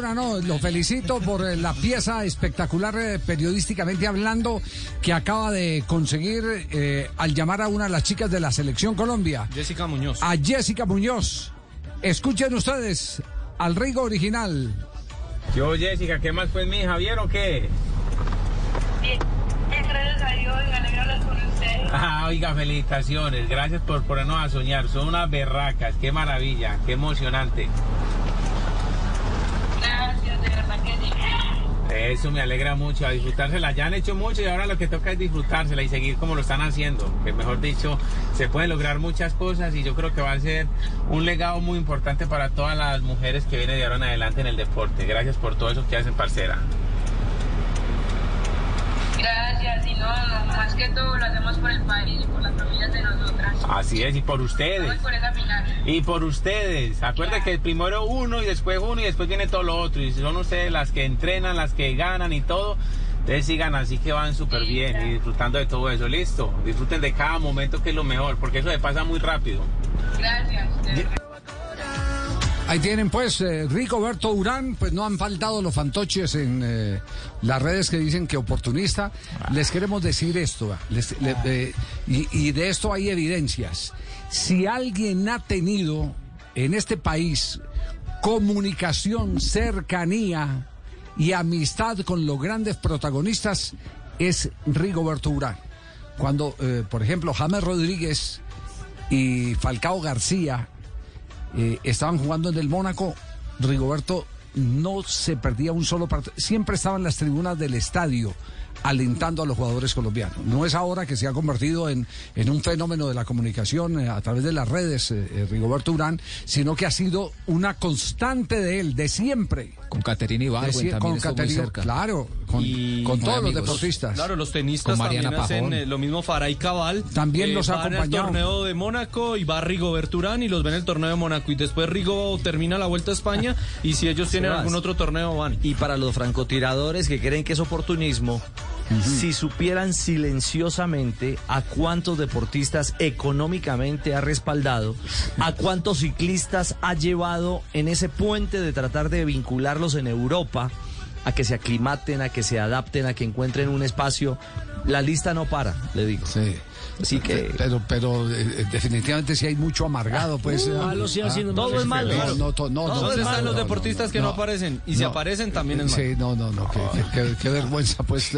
no, lo felicito por eh, la pieza espectacular eh, periodísticamente hablando que acaba de conseguir eh, al llamar a una de las chicas de la selección Colombia. Jessica Muñoz. A Jessica Muñoz. Escuchen ustedes al Rigo original. Yo, Jessica, ¿qué más pues, mi hija? ¿Vieron qué? Bien, gracias a Dios, me alegra hablar con usted. Ah, oiga, felicitaciones. Gracias por ponernos a soñar. Son unas berracas. Qué maravilla, qué emocionante. Eso me alegra mucho, a disfrutársela. Ya han hecho mucho y ahora lo que toca es disfrutársela y seguir como lo están haciendo. Que mejor dicho, se pueden lograr muchas cosas y yo creo que va a ser un legado muy importante para todas las mujeres que vienen de ahora en adelante en el deporte. Gracias por todo eso que hacen, parcera. Gracias, y no, más que todo lo hacemos por el país y por nosotras. Así es, y por ustedes. Por. Y por ustedes. Acuérdense que primero uno y después uno y después viene todo lo otro. Y son ustedes las que entrenan, las que ganan y todo. Ustedes sigan así que van súper bien y disfrutando de todo eso. Listo. Disfruten de cada momento que es lo mejor, porque eso se pasa muy rápido. Gracias. Ahí tienen pues eh, Rigoberto Urán, pues no han faltado los fantoches en eh, las redes que dicen que oportunista. Les queremos decir esto, va, les- le- eh, y, y de esto hay evidencias. Si alguien ha tenido en este país comunicación, cercanía y amistad con los grandes protagonistas, es Rigoberto Urán. Cuando, eh, por ejemplo, James Rodríguez y Falcao García eh, estaban jugando en el Mónaco, Rigoberto no se perdía un solo partido, siempre estaba en las tribunas del estadio alentando a los jugadores colombianos. No es ahora que se ha convertido en, en un fenómeno de la comunicación eh, a través de las redes, eh, eh, Rigoberto Urán, sino que ha sido una constante de él, de siempre. Con Caterina Ibargüen también con estuvo muy Caterina- cerca. claro, con, Y- con Muy todos los deportistas. Claro, los tenistas también hacen eh, lo mismo Faray Cabal. También los ha van al acompañado. torneo de Mónaco y va Rigo Berturán y los ven en el torneo de Mónaco. Y después Rigo termina la Vuelta a España y si ellos tienen algún otro torneo van. Y para los francotiradores que creen que es oportunismo, si supieran silenciosamente a cuántos deportistas económicamente ha respaldado, a cuántos ciclistas ha llevado en ese puente de tratar de vincularlos en Europa, a que se aclimaten, a que se adapten, a que encuentren un espacio, la lista no para, le digo. Sí. Así que- Pero, pero eh, definitivamente sí hay mucho amargado, pues. eh, malo sí, ah, no- todo es malo. No, no, to- no, no, ¿Dónde no, están no, los no, deportistas que no, aparecen? Y si aparecen también es malo. Sí, no, no, no, qué, qué- qué vergüenza, pues.